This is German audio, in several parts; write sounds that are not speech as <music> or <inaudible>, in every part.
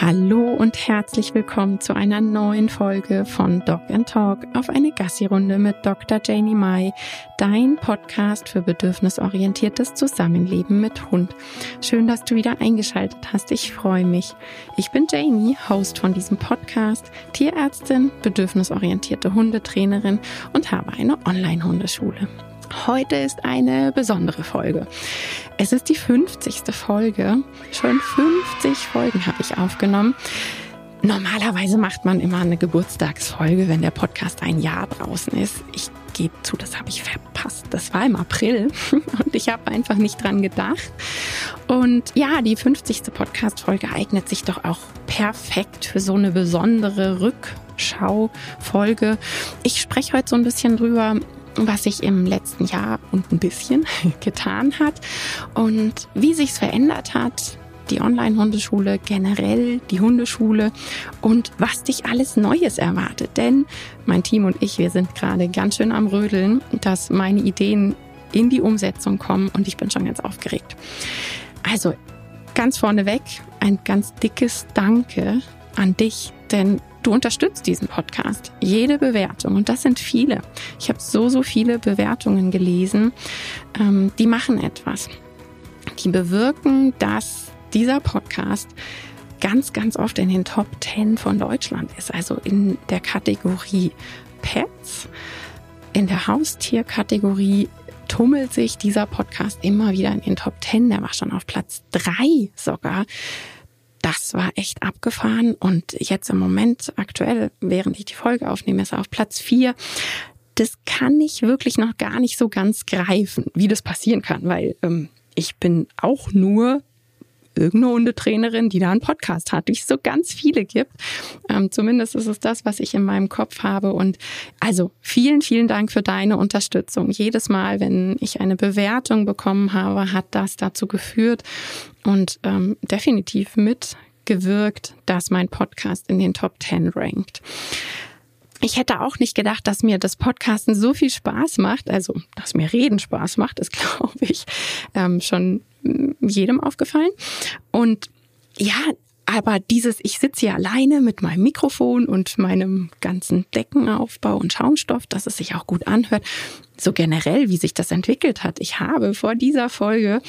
Hallo und herzlich willkommen zu einer neuen Folge von Dog and Talk auf eine Gassi-Runde mit Dr. Janie Mai, dein Podcast für bedürfnisorientiertes Zusammenleben mit Hund. Schön, dass du wieder eingeschaltet hast. Ich freue mich. Ich bin Janie, Host von diesem Podcast, Tierärztin, bedürfnisorientierte Hundetrainerin und habe eine Online-Hundeschule. Heute ist eine besondere Folge. Es ist die 50. Folge. Schon 50 Folgen habe ich aufgenommen. Normalerweise macht man immer eine Geburtstagsfolge, wenn der Podcast ein Jahr draußen ist. Ich gebe zu, das habe ich verpasst. Das war im April <laughs> und ich habe einfach nicht dran gedacht. Und ja, die 50. Podcast-Folge eignet sich doch auch perfekt für so eine besondere Rückschau-Folge. Ich spreche heute so ein bisschen drüber, was sich im letzten Jahr und ein bisschen <laughs> getan hat und wie sich's verändert hat, die Online-Hundeschule, generell die Hundeschule und was dich alles Neues erwartet. Denn mein Team und ich, wir sind gerade ganz schön am Rödeln, dass meine Ideen in die Umsetzung kommen und ich bin schon ganz aufgeregt. Also ganz vorneweg ein ganz dickes Danke an dich, denn Du unterstützt diesen Podcast. Jede Bewertung, und das sind viele. Ich habe so, so viele Bewertungen gelesen, ähm, die machen etwas. Die bewirken, dass dieser Podcast ganz, ganz oft in den Top 10 von Deutschland ist. Also in der Kategorie Pets, in der Haustierkategorie tummelt sich dieser Podcast immer wieder in den Top 10. Der war schon auf Platz 3 sogar das war echt abgefahren. Und jetzt im Moment, aktuell, während ich die Folge aufnehme, ist er auf Platz vier. Das kann ich wirklich noch gar nicht so ganz greifen, wie das passieren kann, weil ähm, ich bin auch nur irgendeine Hundetrainerin, die da einen Podcast hat, wie es so ganz viele gibt. Ähm, zumindest ist es das, was ich in meinem Kopf habe. Und also vielen, vielen Dank für deine Unterstützung. Jedes Mal, wenn ich eine Bewertung bekommen habe, hat das dazu geführt und ähm, definitiv mitgewirkt, dass mein Podcast in den Top 10 rankt. Ich hätte auch nicht gedacht, dass mir das Podcasten so viel Spaß macht. Also, dass mir Reden Spaß macht, ist, <laughs> glaube ich, ähm, schon jedem aufgefallen. Und ja, aber dieses, ich sitze hier alleine mit meinem Mikrofon und meinem ganzen Deckenaufbau und Schaumstoff, dass es sich auch gut anhört. So generell, wie sich das entwickelt hat. Ich habe vor dieser Folge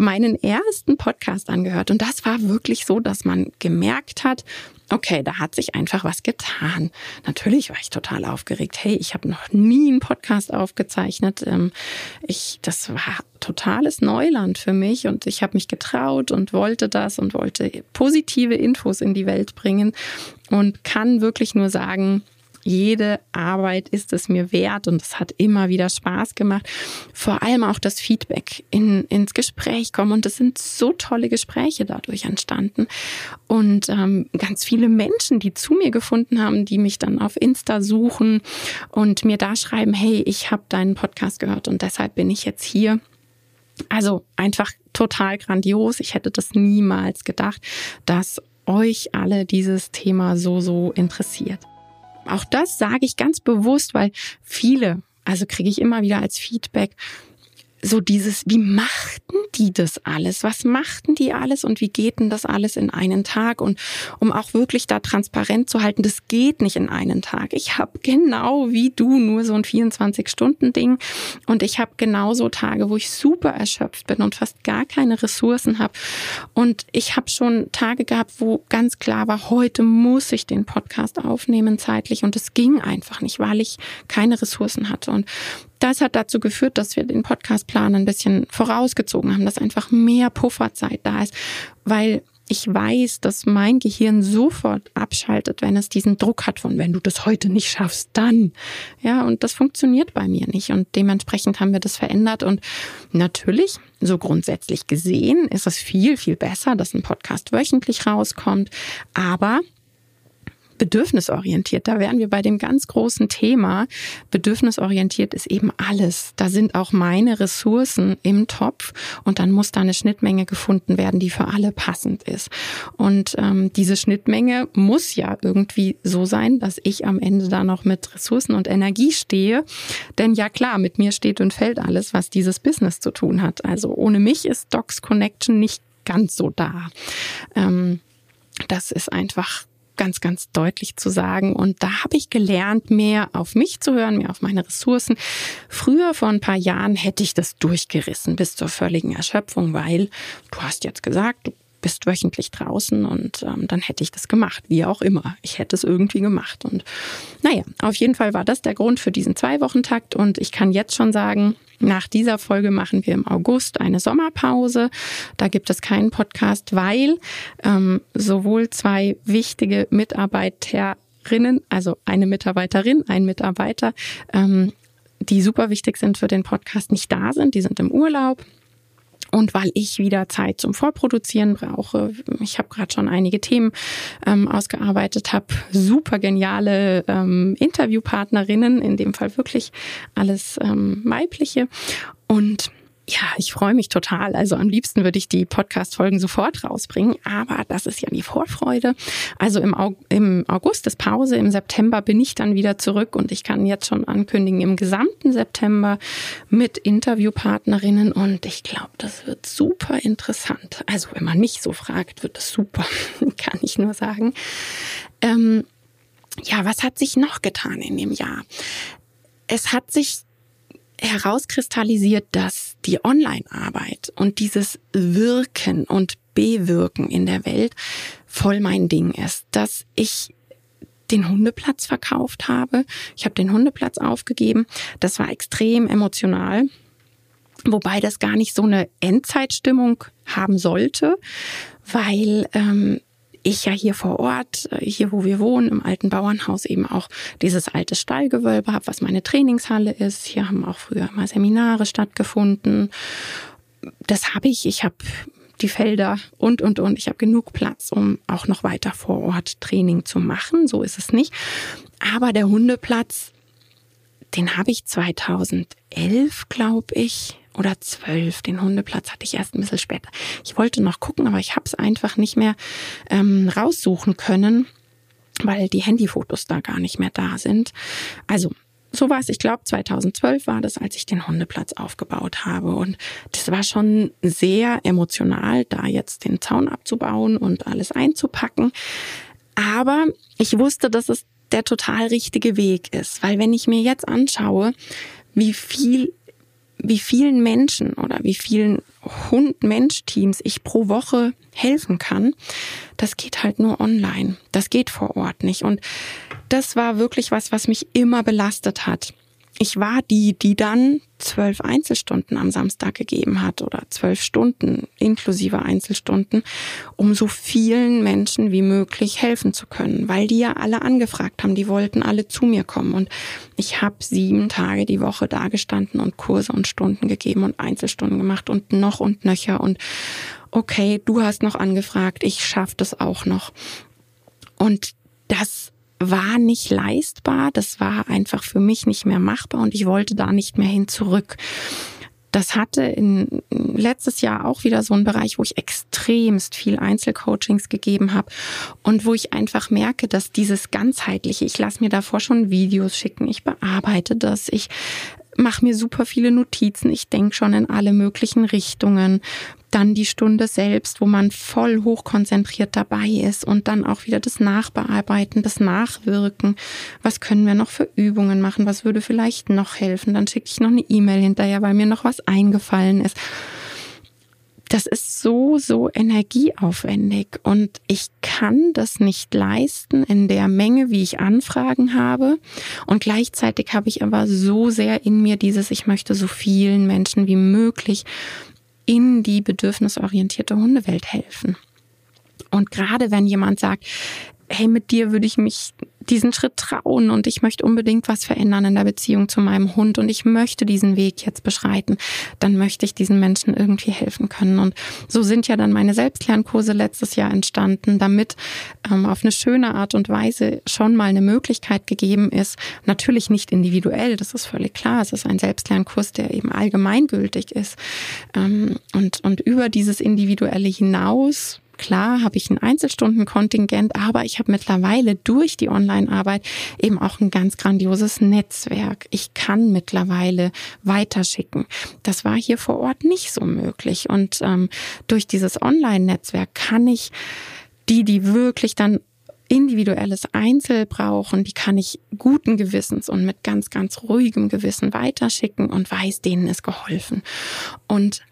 meinen ersten Podcast angehört und das war wirklich so, dass man gemerkt hat, okay, da hat sich einfach was getan. Natürlich war ich total aufgeregt. Hey, ich habe noch nie einen Podcast aufgezeichnet. Ähm, ich, das war totales Neuland für mich und ich habe mich getraut und wollte das und wollte positive Infos in die Welt bringen und kann wirklich nur sagen, jede Arbeit ist es mir wert und es hat immer wieder Spaß gemacht. Vor allem auch das Feedback in, ins Gespräch kommen und es sind so tolle Gespräche dadurch entstanden und ähm, ganz viele Menschen, die zu mir gefunden haben, die mich dann auf Insta suchen und mir da schreiben, hey, ich habe deinen Podcast gehört und deshalb bin ich jetzt hier. Also einfach total grandios. Ich hätte das niemals gedacht, dass euch alle dieses Thema so, so interessiert. Auch das sage ich ganz bewusst, weil viele, also kriege ich immer wieder als Feedback, so dieses, wie machten die das alles? Was machten die alles und wie geht denn das alles in einen Tag? Und um auch wirklich da transparent zu halten, das geht nicht in einen Tag. Ich habe genau wie du nur so ein 24-Stunden-Ding und ich habe genauso Tage, wo ich super erschöpft bin und fast gar keine Ressourcen habe. Und ich habe schon Tage gehabt, wo ganz klar war, heute muss ich den Podcast aufnehmen zeitlich und es ging einfach nicht, weil ich keine Ressourcen hatte. Und das hat dazu geführt, dass wir den Podcastplan ein bisschen vorausgezogen haben, dass einfach mehr Pufferzeit da ist, weil ich weiß, dass mein Gehirn sofort abschaltet, wenn es diesen Druck hat von, wenn du das heute nicht schaffst, dann. Ja, und das funktioniert bei mir nicht. Und dementsprechend haben wir das verändert. Und natürlich, so grundsätzlich gesehen, ist es viel, viel besser, dass ein Podcast wöchentlich rauskommt. Aber bedürfnisorientiert. Da wären wir bei dem ganz großen Thema. Bedürfnisorientiert ist eben alles. Da sind auch meine Ressourcen im Topf und dann muss da eine Schnittmenge gefunden werden, die für alle passend ist. Und ähm, diese Schnittmenge muss ja irgendwie so sein, dass ich am Ende da noch mit Ressourcen und Energie stehe. Denn ja klar, mit mir steht und fällt alles, was dieses Business zu tun hat. Also ohne mich ist Docs Connection nicht ganz so da. Ähm, Das ist einfach ganz, ganz deutlich zu sagen. Und da habe ich gelernt, mehr auf mich zu hören, mehr auf meine Ressourcen. Früher, vor ein paar Jahren, hätte ich das durchgerissen bis zur völligen Erschöpfung, weil du hast jetzt gesagt, du bist wöchentlich draußen und ähm, dann hätte ich das gemacht, wie auch immer. Ich hätte es irgendwie gemacht. Und naja, auf jeden Fall war das der Grund für diesen Zwei-Wochen-Takt und ich kann jetzt schon sagen, nach dieser Folge machen wir im August eine Sommerpause. Da gibt es keinen Podcast, weil ähm, sowohl zwei wichtige Mitarbeiterinnen, also eine Mitarbeiterin, ein Mitarbeiter, ähm, die super wichtig sind für den Podcast, nicht da sind. Die sind im Urlaub. Und weil ich wieder Zeit zum Vorproduzieren brauche, ich habe gerade schon einige Themen ähm, ausgearbeitet, habe super geniale ähm, Interviewpartnerinnen, in dem Fall wirklich alles ähm, weibliche. Und ja, ich freue mich total. Also am liebsten würde ich die Podcast-Folgen sofort rausbringen, aber das ist ja die Vorfreude. Also im, August ist Pause, im September bin ich dann wieder zurück und ich kann jetzt schon ankündigen, im gesamten September mit Interviewpartnerinnen und ich glaube, das wird super interessant. Also wenn man mich so fragt, wird es super, <laughs> kann ich nur sagen. Ähm, ja, was hat sich noch getan in dem Jahr? Es hat sich herauskristallisiert, dass die Online-Arbeit und dieses Wirken und Bewirken in der Welt voll mein Ding ist, dass ich den Hundeplatz verkauft habe. Ich habe den Hundeplatz aufgegeben. Das war extrem emotional. Wobei das gar nicht so eine Endzeitstimmung haben sollte, weil ähm, ich ja hier vor Ort, äh, hier wo wir wohnen, im alten Bauernhaus eben auch dieses alte Stallgewölbe habe, was meine Trainingshalle ist. Hier haben auch früher mal Seminare stattgefunden. Das habe ich. Ich habe die Felder und, und, und. Ich habe genug Platz, um auch noch weiter vor Ort Training zu machen. So ist es nicht. Aber der Hundeplatz, den habe ich 2011, glaube ich, oder zwölf. Den Hundeplatz hatte ich erst ein bisschen später. Ich wollte noch gucken, aber ich habe es einfach nicht mehr ähm, raussuchen können, weil die Handyfotos da gar nicht mehr da sind. Also so war es, ich glaube 2012 war das, als ich den Hundeplatz aufgebaut habe. Und das war schon sehr emotional, da jetzt den Zaun abzubauen und alles einzupacken. Aber ich wusste, dass es der total richtige Weg ist, weil wenn ich mir jetzt anschaue, wie viel wie vielen Menschen oder wie vielen Hund-Mensch-Teams ich pro Woche helfen kann, das geht halt nur online. Das geht vor Ort nicht. Und das war wirklich was, was mich immer belastet hat ich war die, die dann zwölf Einzelstunden am Samstag gegeben hat oder zwölf Stunden inklusive Einzelstunden, um so vielen Menschen wie möglich helfen zu können, weil die ja alle angefragt haben, die wollten alle zu mir kommen. Und ich habe sieben Tage die Woche dagestanden und Kurse und Stunden gegeben und Einzelstunden gemacht und noch und nöcher. Und okay, du hast noch angefragt, ich schaff das auch noch. Und das war nicht leistbar, das war einfach für mich nicht mehr machbar und ich wollte da nicht mehr hin zurück. Das hatte in letztes Jahr auch wieder so einen Bereich, wo ich extremst viel Einzelcoachings gegeben habe und wo ich einfach merke, dass dieses ganzheitliche, ich lasse mir davor schon Videos schicken, ich bearbeite das, ich mache mir super viele Notizen, ich denke schon in alle möglichen Richtungen. Dann die Stunde selbst, wo man voll hochkonzentriert dabei ist und dann auch wieder das Nachbearbeiten, das Nachwirken. Was können wir noch für Übungen machen? Was würde vielleicht noch helfen? Dann schicke ich noch eine E-Mail hinterher, weil mir noch was eingefallen ist das ist so, so energieaufwendig und ich kann das nicht leisten in der Menge, wie ich Anfragen habe. Und gleichzeitig habe ich aber so sehr in mir dieses, ich möchte so vielen Menschen wie möglich in die bedürfnisorientierte Hundewelt helfen. Und gerade wenn jemand sagt, hey, mit dir würde ich mich diesen Schritt trauen und ich möchte unbedingt was verändern in der Beziehung zu meinem Hund und ich möchte diesen Weg jetzt beschreiten, dann möchte ich diesen Menschen irgendwie helfen können. Und so sind ja dann meine Selbstlernkurse letztes Jahr entstanden, damit ähm, auf eine schöne Art und Weise schon mal eine Möglichkeit gegeben ist. Natürlich nicht individuell, das ist völlig klar. Es ist ein Selbstlernkurs, der eben allgemeingültig ist. Ähm, und, und über dieses Individuelle hinaus Klar habe ich ein Einzelstundenkontingent, aber ich habe mittlerweile durch die Online-Arbeit eben auch ein ganz grandioses Netzwerk. Ich kann mittlerweile weiterschicken. Das war hier vor Ort nicht so möglich. Und ähm, durch dieses Online-Netzwerk kann ich Die, die wirklich dann individuelles Einzel brauchen, die kann ich guten Gewissens und mit ganz, ganz ruhigem Gewissen weiterschicken und weiß, denen ist geholfen. Und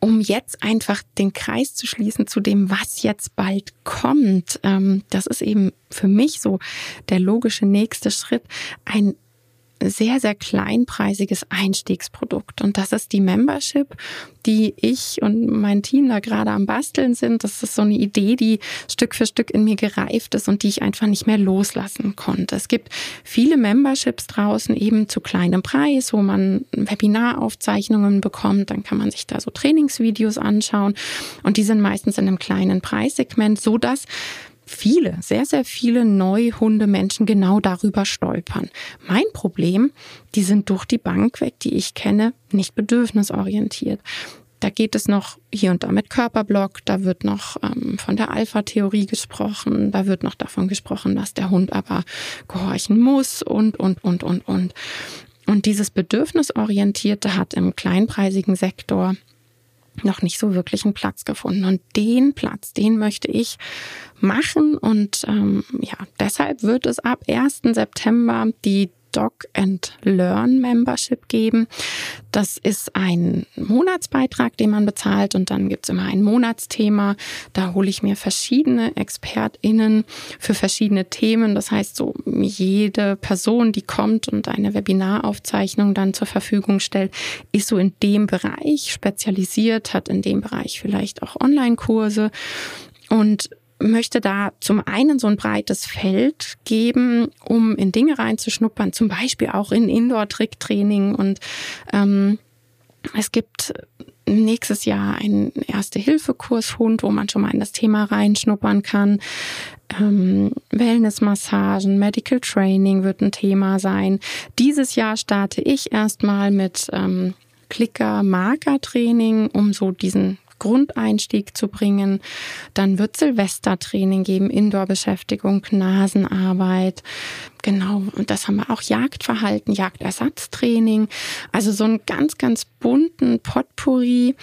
um jetzt einfach den Kreis zu schließen zu dem, was jetzt bald kommt, ähm, das ist eben für mich so der logische nächste Schritt, ein sehr, sehr kleinpreisiges Einstiegsprodukt. Und das ist die Membership, die ich und mein Team da gerade am Basteln sind. Das ist so eine Idee, die Stück für Stück in mir gereift ist und die ich einfach nicht mehr loslassen konnte. Es gibt viele Memberships draußen eben zu kleinem Preis, wo man Webinaraufzeichnungen bekommt. Dann kann man sich da so Trainingsvideos anschauen. Und die sind meistens in einem kleinen Preissegment, so dass viele, sehr, sehr viele Neuhundemenschen genau darüber stolpern. Mein Problem, die sind durch die Bank weg, die ich kenne, nicht bedürfnisorientiert. Da geht es noch hier und da mit Körperblock, da wird noch ähm, von der Alpha-Theorie gesprochen, da wird noch davon gesprochen, dass der Hund aber gehorchen muss und, und, und, und, und. Und dieses Bedürfnisorientierte hat im kleinpreisigen Sektor noch nicht so wirklich einen Platz gefunden. Und den Platz, den möchte ich machen. Und ähm, ja, deshalb wird es ab 1. September die Dog and Learn Membership geben. Das ist ein Monatsbeitrag, den man bezahlt und dann gibt's immer ein Monatsthema. Da hole ich mir verschiedene ExpertInnen für verschiedene Themen. Das heißt, so jede Person, die kommt und eine Webinaraufzeichnung dann zur Verfügung stellt, ist so in dem Bereich spezialisiert, hat in dem Bereich vielleicht auch Online-Kurse und möchte da zum einen so ein breites Feld geben, um in Dinge reinzuschnuppern, zum Beispiel auch in Indoor-Tricktraining und ähm, es gibt nächstes Jahr einen Erste-Hilfe-Kurs Hund, wo man schon mal in das Thema reinschnuppern kann. Ähm, Wellness-Massagen, Medical Training wird ein Thema sein. Dieses Jahr starte ich erstmal mit ähm, Klicker-Marker-Training, um so diesen Grundeinstieg zu bringen. Dann wird Silvestertraining geben, Indoor-Beschäftigung, Nasenarbeit. Genau, und das haben wir auch Jagdverhalten, Jagdersatztraining. Also so einen ganz, ganz bunten Potpourri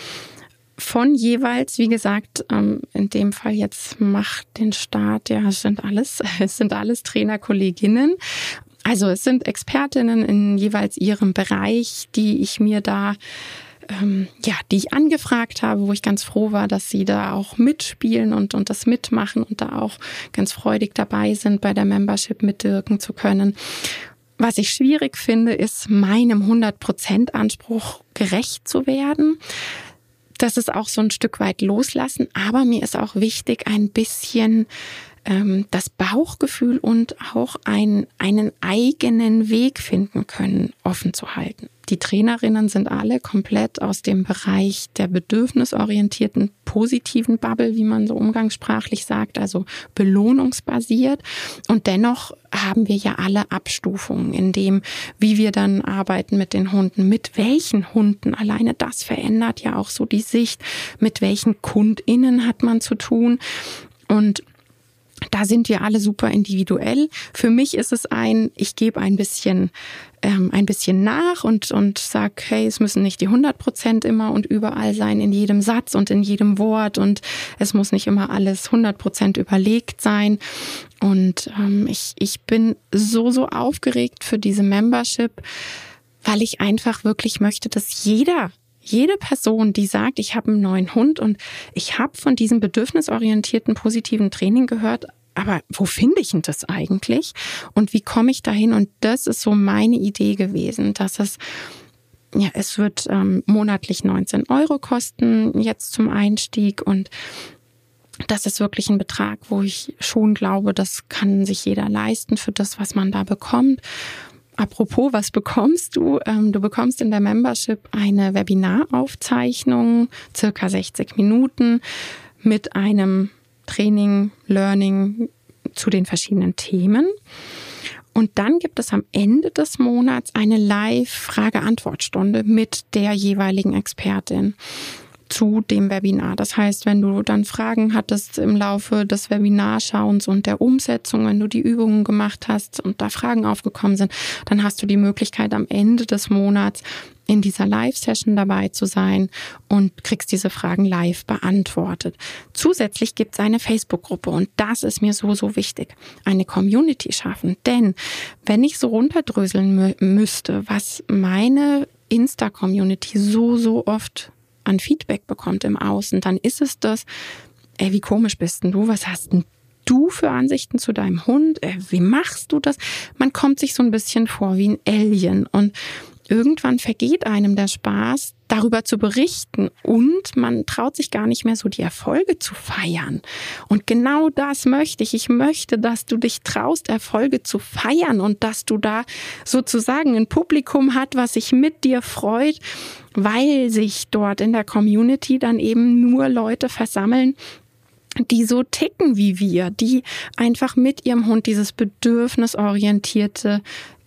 von jeweils, wie gesagt, ähm, in dem Fall jetzt macht den Start, ja, es sind alles, <laughs> es sind alles Trainerkolleginnen. Also es sind Expertinnen in jeweils ihrem Bereich, die ich mir da ähm, ja, die ich angefragt habe, wo ich ganz froh war, dass sie da auch mitspielen und, und das mitmachen und da auch ganz freudig dabei sind, bei der Membership mitwirken zu können. Was ich schwierig finde, ist meinem 100% Anspruch gerecht zu werden. Das ist auch so ein Stück weit loslassen, aber mir ist auch wichtig, ein bisschen ähm, das Bauchgefühl und auch ein, einen eigenen Weg finden können, offen zu halten. Die Trainerinnen sind alle komplett aus dem Bereich der bedürfnisorientierten positiven Bubble, wie man so umgangssprachlich sagt, also belohnungsbasiert. Und dennoch haben wir ja alle Abstufungen in dem, wie wir dann arbeiten mit den Hunden, mit welchen Hunden. Alleine das verändert ja auch so die Sicht, mit welchen KundInnen hat man zu tun. Und da sind wir alle super individuell. Für mich ist es ein, ich gebe ein bisschen, ähm, ein bisschen nach und, und sag, hey, es müssen nicht die 100 Prozent immer und überall sein, in jedem Satz und in jedem Wort und es muss nicht immer alles 100 Prozent überlegt sein. Und ähm, ich, ich bin so, so aufgeregt für diese Membership, weil ich einfach wirklich möchte, dass jeder jede Person, die sagt, ich habe einen neuen Hund und ich habe von diesem bedürfnisorientierten positiven Training gehört, aber wo finde ich denn das eigentlich? Und wie komme ich dahin? Und das ist so meine Idee gewesen, dass es ja, es wird ähm, monatlich 19 Euro kosten jetzt zum Einstieg und das ist wirklich ein Betrag, wo ich schon glaube, das kann sich jeder leisten für das, was man da bekommt. Apropos, was bekommst du? Ähm, du bekommst in der Membership eine Webinaraufzeichnung, circa 60 Minuten, mit einem Training, Learning zu den verschiedenen Themen. Und dann gibt es am Ende des Monats eine Live-Frage-Antwort-Stunde mit der jeweiligen Expertin. Zu dem Webinar. Das heißt, wenn du dann Fragen hattest im Laufe des Webinarschauens und der Umsetzung, wenn du die Übungen gemacht hast und da Fragen aufgekommen sind, dann hast du die Möglichkeit am Ende des Monats in dieser Live-Session dabei zu sein und kriegst diese Fragen live beantwortet. Zusätzlich gibt es eine Facebook-Gruppe und das ist mir so, so wichtig. Eine Community schaffen. Denn wenn ich so runterdröseln müsste, was meine Insta-Community so, so oft an Feedback bekommt im Außen, dann ist es das, ey, wie komisch bist denn du? Was hast denn du für Ansichten zu deinem Hund? Äh, wie machst du das? Man kommt sich so ein bisschen vor wie ein Alien und irgendwann vergeht einem der Spaß, darüber zu berichten und man traut sich gar nicht mehr so die Erfolge zu feiern. Und genau das möchte ich. Ich möchte, dass du dich traust, Erfolge zu feiern und dass du da sozusagen ein Publikum hat, was sich mit dir freut, weil sich dort in der Community dann eben nur Leute versammeln, die so ticken wie wir, die einfach mit ihrem Hund dieses bedürfnisorientierte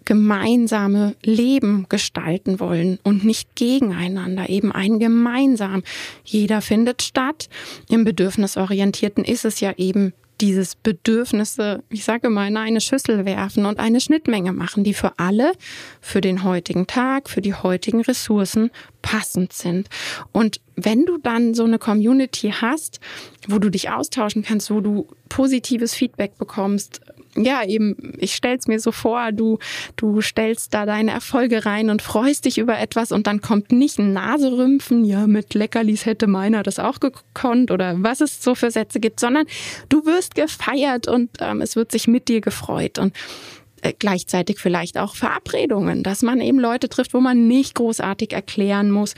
gemeinsame Leben gestalten wollen und nicht gegeneinander, eben ein gemeinsam. Jeder findet statt. Im Bedürfnisorientierten ist es ja eben dieses Bedürfnisse, ich sage mal, in eine Schüssel werfen und eine Schnittmenge machen, die für alle, für den heutigen Tag, für die heutigen Ressourcen passend sind. Und wenn du dann so eine Community hast, wo du dich austauschen kannst, wo du positives Feedback bekommst, ja, eben, ich stell's mir so vor, du, du stellst da deine Erfolge rein und freust dich über etwas und dann kommt nicht ein Naserümpfen, ja, mit Leckerlis hätte meiner das auch gekonnt oder was es so für Sätze gibt, sondern du wirst gefeiert und ähm, es wird sich mit dir gefreut und äh, gleichzeitig vielleicht auch Verabredungen, dass man eben Leute trifft, wo man nicht großartig erklären muss.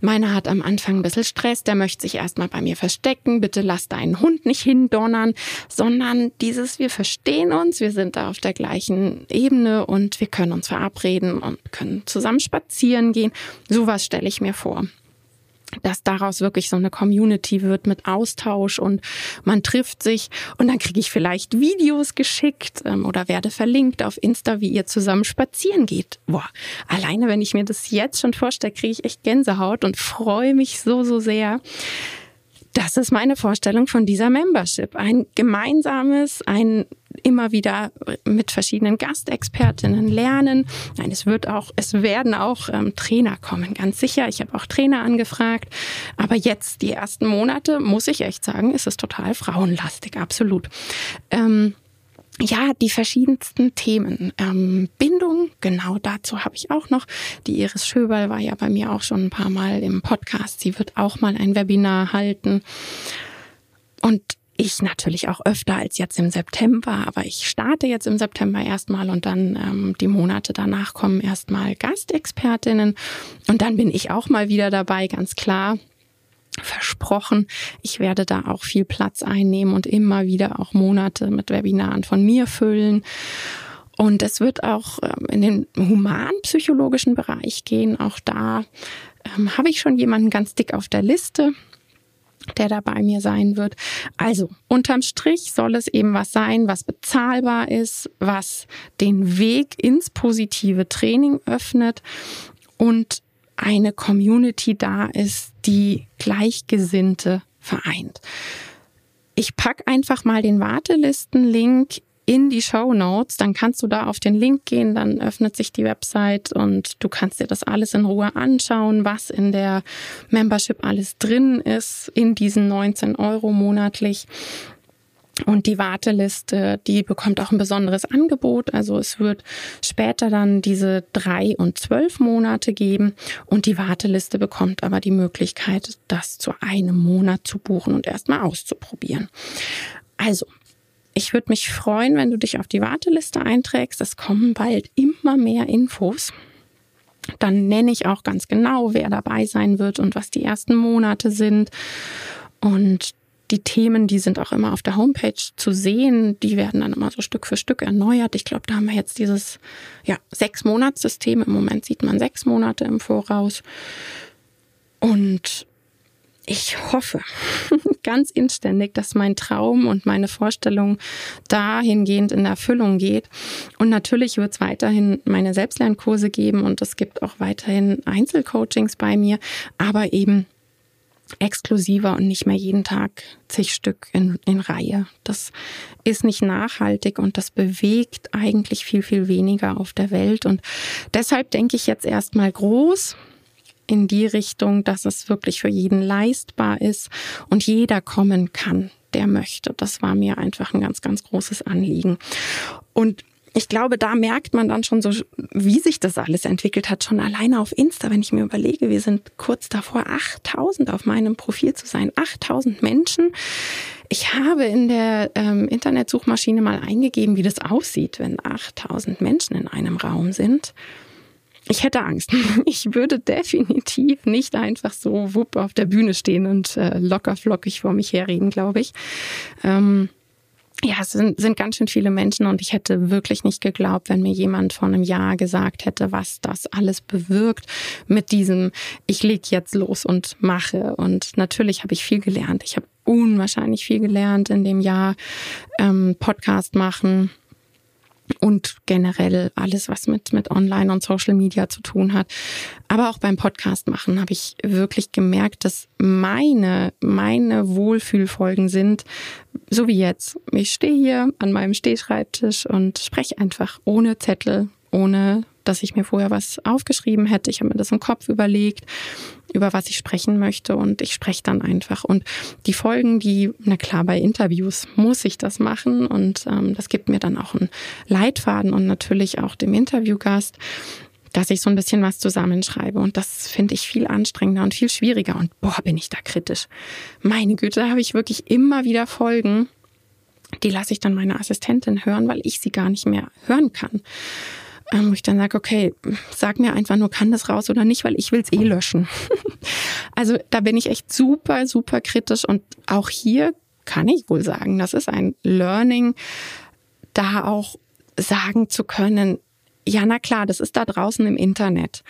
Meiner hat am Anfang ein bisschen Stress, der möchte sich erstmal bei mir verstecken, bitte lass deinen Hund nicht hindonnern, sondern dieses, wir verstehen uns, wir sind da auf der gleichen Ebene und wir können uns verabreden und können zusammen spazieren gehen. Sowas stelle ich mir vor dass daraus wirklich so eine Community wird mit Austausch und man trifft sich und dann kriege ich vielleicht Videos geschickt ähm, oder werde verlinkt auf Insta, wie ihr zusammen spazieren geht. Boah, alleine wenn ich mir das jetzt schon vorstelle, kriege ich echt Gänsehaut und freue mich so, so sehr. Das ist meine Vorstellung von dieser Membership. Ein gemeinsames, ein immer wieder mit verschiedenen Gastexpertinnen lernen. Nein, es wird auch, es werden auch ähm, Trainer kommen, ganz sicher. Ich habe auch Trainer angefragt. Aber jetzt die ersten Monate, muss ich echt sagen, ist es total frauenlastig, absolut. Ähm, ja, die verschiedensten Themen. Ähm, Bindung, genau dazu habe ich auch noch. Die Iris Schöberl war ja bei mir auch schon ein paar Mal im Podcast. Sie wird auch mal ein Webinar halten. Und ich natürlich auch öfter als jetzt im September, aber ich starte jetzt im September erstmal und dann ähm, die Monate danach kommen erstmal Gastexpertinnen und dann bin ich auch mal wieder dabei, ganz klar versprochen. Ich werde da auch viel Platz einnehmen und immer wieder auch Monate mit Webinaren von mir füllen. Und es wird auch ähm, in den humanpsychologischen Bereich gehen. Auch da ähm, habe ich schon jemanden ganz dick auf der Liste der da bei mir sein wird. Also, unterm Strich soll es eben was sein, was bezahlbar ist, was den Weg ins positive Training öffnet und eine Community da ist, die Gleichgesinnte vereint. Ich pack einfach mal den Wartelistenlink in die Show Notes, dann kannst du da auf den Link gehen, dann öffnet sich die Website und du kannst dir das alles in Ruhe anschauen, was in der Membership alles drin ist, in diesen 19 Euro monatlich. Und die Warteliste, die bekommt auch ein besonderes Angebot. Also es wird später dann diese drei und zwölf Monate geben. Und die Warteliste bekommt aber die Möglichkeit, das zu einem Monat zu buchen und erstmal auszuprobieren. Also ich würde mich freuen, wenn du dich auf die Warteliste einträgst. Es kommen bald immer mehr Infos. Dann nenne ich auch ganz genau, wer dabei sein wird und was die ersten Monate sind. Und die Themen, die sind auch immer auf der Homepage zu sehen. Die werden dann immer so Stück für Stück erneuert. Ich glaube, da haben wir jetzt dieses ja, sechs Monats System. Im Moment sieht man sechs Monate im Voraus. Und ich hoffe <laughs> ganz inständig, dass mein Traum und meine Vorstellung dahingehend in Erfüllung geht. Und natürlich wird es weiterhin meine Selbstlernkurse geben und es gibt auch weiterhin Einzelcoachings bei mir, aber eben exklusiver und nicht mehr jeden Tag zig Stück in, in Reihe. Das ist nicht nachhaltig und das bewegt eigentlich viel, viel weniger auf der Welt. Und deshalb denke ich jetzt erstmal groß in die Richtung, dass es wirklich für jeden leistbar ist und jeder kommen kann, der möchte. Das war mir einfach ein ganz, ganz großes Anliegen. Und ich glaube, da merkt man dann schon so, wie sich das alles entwickelt hat, schon alleine auf Insta, wenn ich mir überlege, wir sind kurz davor, 8000 auf meinem Profil zu sein, 8000 Menschen. Ich habe in der ähm, Internetsuchmaschine mal eingegeben, wie das aussieht, wenn 8000 Menschen in einem Raum sind. Ich hätte Angst. <laughs> Ich würde definitiv nicht einfach so wupp auf der Bühne stehen und äh, locker flockig vor mich herreden, glaube ich. Ähm, ja, es sind, sind ganz schön viele Menschen und ich hätte wirklich nicht geglaubt, wenn mir jemand vor einem Jahr gesagt hätte, was das alles bewirkt mit diesem, ich leg jetzt los und mache. Und natürlich habe ich viel gelernt. Ich habe unwahrscheinlich viel gelernt in dem Jahr. Ähm, Podcast machen, und generell alles, was mit, mit Online und Social Media zu tun hat. Aber auch beim Podcast machen habe ich wirklich gemerkt, dass meine, meine Wohlfühlfolgen sind, so wie jetzt. Ich stehe hier an meinem Stehschreibtisch und spreche einfach ohne Zettel, ohne dass ich mir vorher was aufgeschrieben hätte. Ich habe mir das im Kopf überlegt, über was ich sprechen möchte und ich spreche dann einfach. Und die Folgen, die, na klar, bei Interviews muss ich das machen und ähm, das gibt mir dann auch einen Leitfaden und natürlich auch dem Interviewgast dass ich so ein bisschen was zusammenschreibe. Und das finde ich viel anstrengender und viel schwieriger. Und boah, bin ich da kritisch. Meine Güte, da habe ich wirklich immer wieder Folgen, die lasse ich dann meine Assistentin hören, weil ich sie gar nicht mehr hören kann wo ich dann sage, okay, sag mir einfach nur, kann das raus oder nicht, weil ich will es eh löschen. <laughs> also da bin ich echt super, super kritisch und auch hier kann ich wohl sagen, das ist ein Learning, da auch sagen zu können, ja, na klar, das ist da draußen im Internet.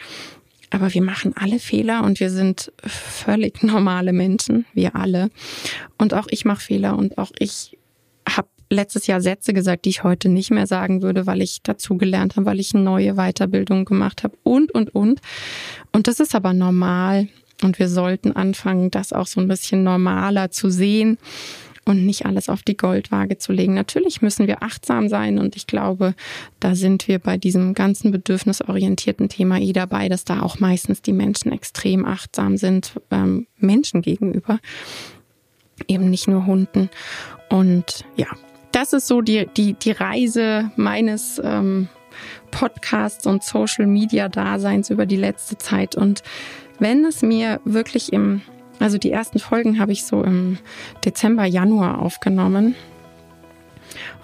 Aber wir machen alle Fehler und wir sind völlig normale Menschen, wir alle. Und auch ich mache Fehler und auch ich letztes Jahr Sätze gesagt, die ich heute nicht mehr sagen würde, weil ich dazugelernt habe, weil ich neue Weiterbildung gemacht habe und, und, und. Und das ist aber normal. Und wir sollten anfangen, das auch so ein bisschen normaler zu sehen und nicht alles auf die Goldwaage zu legen. Natürlich müssen wir achtsam sein und ich glaube, da sind wir bei diesem ganzen bedürfnisorientierten Thema eh dabei, dass da auch meistens die Menschen extrem achtsam sind, ähm, Menschen gegenüber, eben nicht nur Hunden. Und ja, das ist so die, die, die Reise meines ähm, Podcasts und Social Media Daseins über die letzte Zeit. Und wenn es mir wirklich im, also die ersten Folgen habe ich so im Dezember, Januar aufgenommen.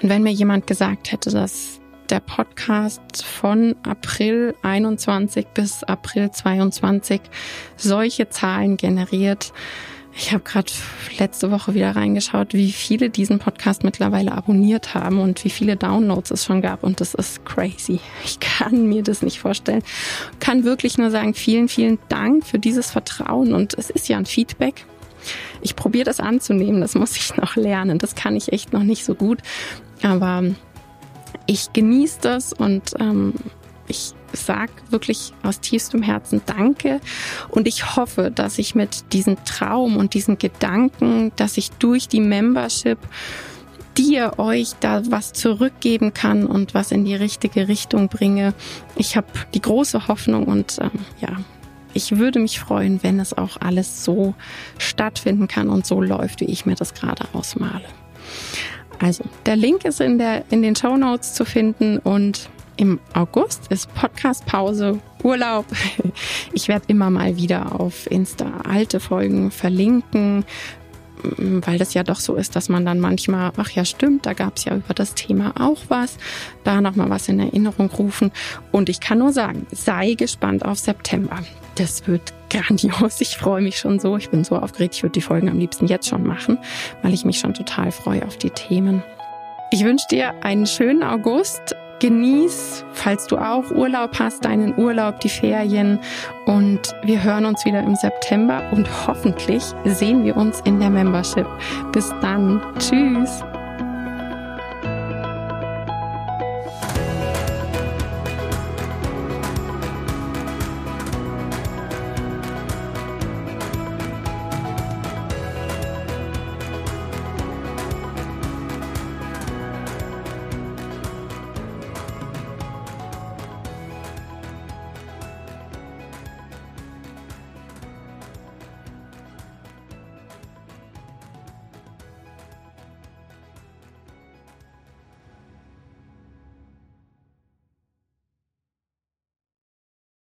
Und wenn mir jemand gesagt hätte, dass der Podcast von April 21 bis April 22 solche Zahlen generiert, ich habe gerade letzte Woche wieder reingeschaut, wie viele diesen Podcast mittlerweile abonniert haben und wie viele Downloads es schon gab. Und das ist crazy. Ich kann mir das nicht vorstellen. Kann wirklich nur sagen, vielen, vielen Dank für dieses Vertrauen. Und es ist ja ein Feedback. Ich probiere das anzunehmen. Das muss ich noch lernen. Das kann ich echt noch nicht so gut. Aber ich genieße das und ähm, ich sag wirklich aus tiefstem Herzen Danke und ich hoffe, dass ich mit diesem Traum und diesen Gedanken, dass ich durch die Membership dir euch da was zurückgeben kann und was in die richtige Richtung bringe. Ich habe die große Hoffnung und ähm, ja, ich würde mich freuen, wenn es auch alles so stattfinden kann und so läuft, wie ich mir das gerade ausmale. Also, der Link ist in, der, in den Show Notes zu finden und im August ist Podcast-Pause, Urlaub. <laughs> Ich werde immer mal wieder auf Insta alte Folgen verlinken, weil das ja doch so ist, dass man dann manchmal, ach ja, stimmt, da gab es ja über das Thema auch was, da nochmal was in Erinnerung rufen. Und ich kann nur sagen, sei gespannt auf September. Das wird grandios. Ich freue mich schon so. Ich bin so aufgeregt. Ich würde die Folgen am liebsten jetzt schon machen, weil ich mich schon total freue auf die Themen. Ich wünsche dir einen schönen August. Genieß, falls du auch Urlaub hast, deinen Urlaub, die Ferien. Und wir hören uns wieder im September und hoffentlich sehen wir uns in der Membership. Bis dann. Tschüss.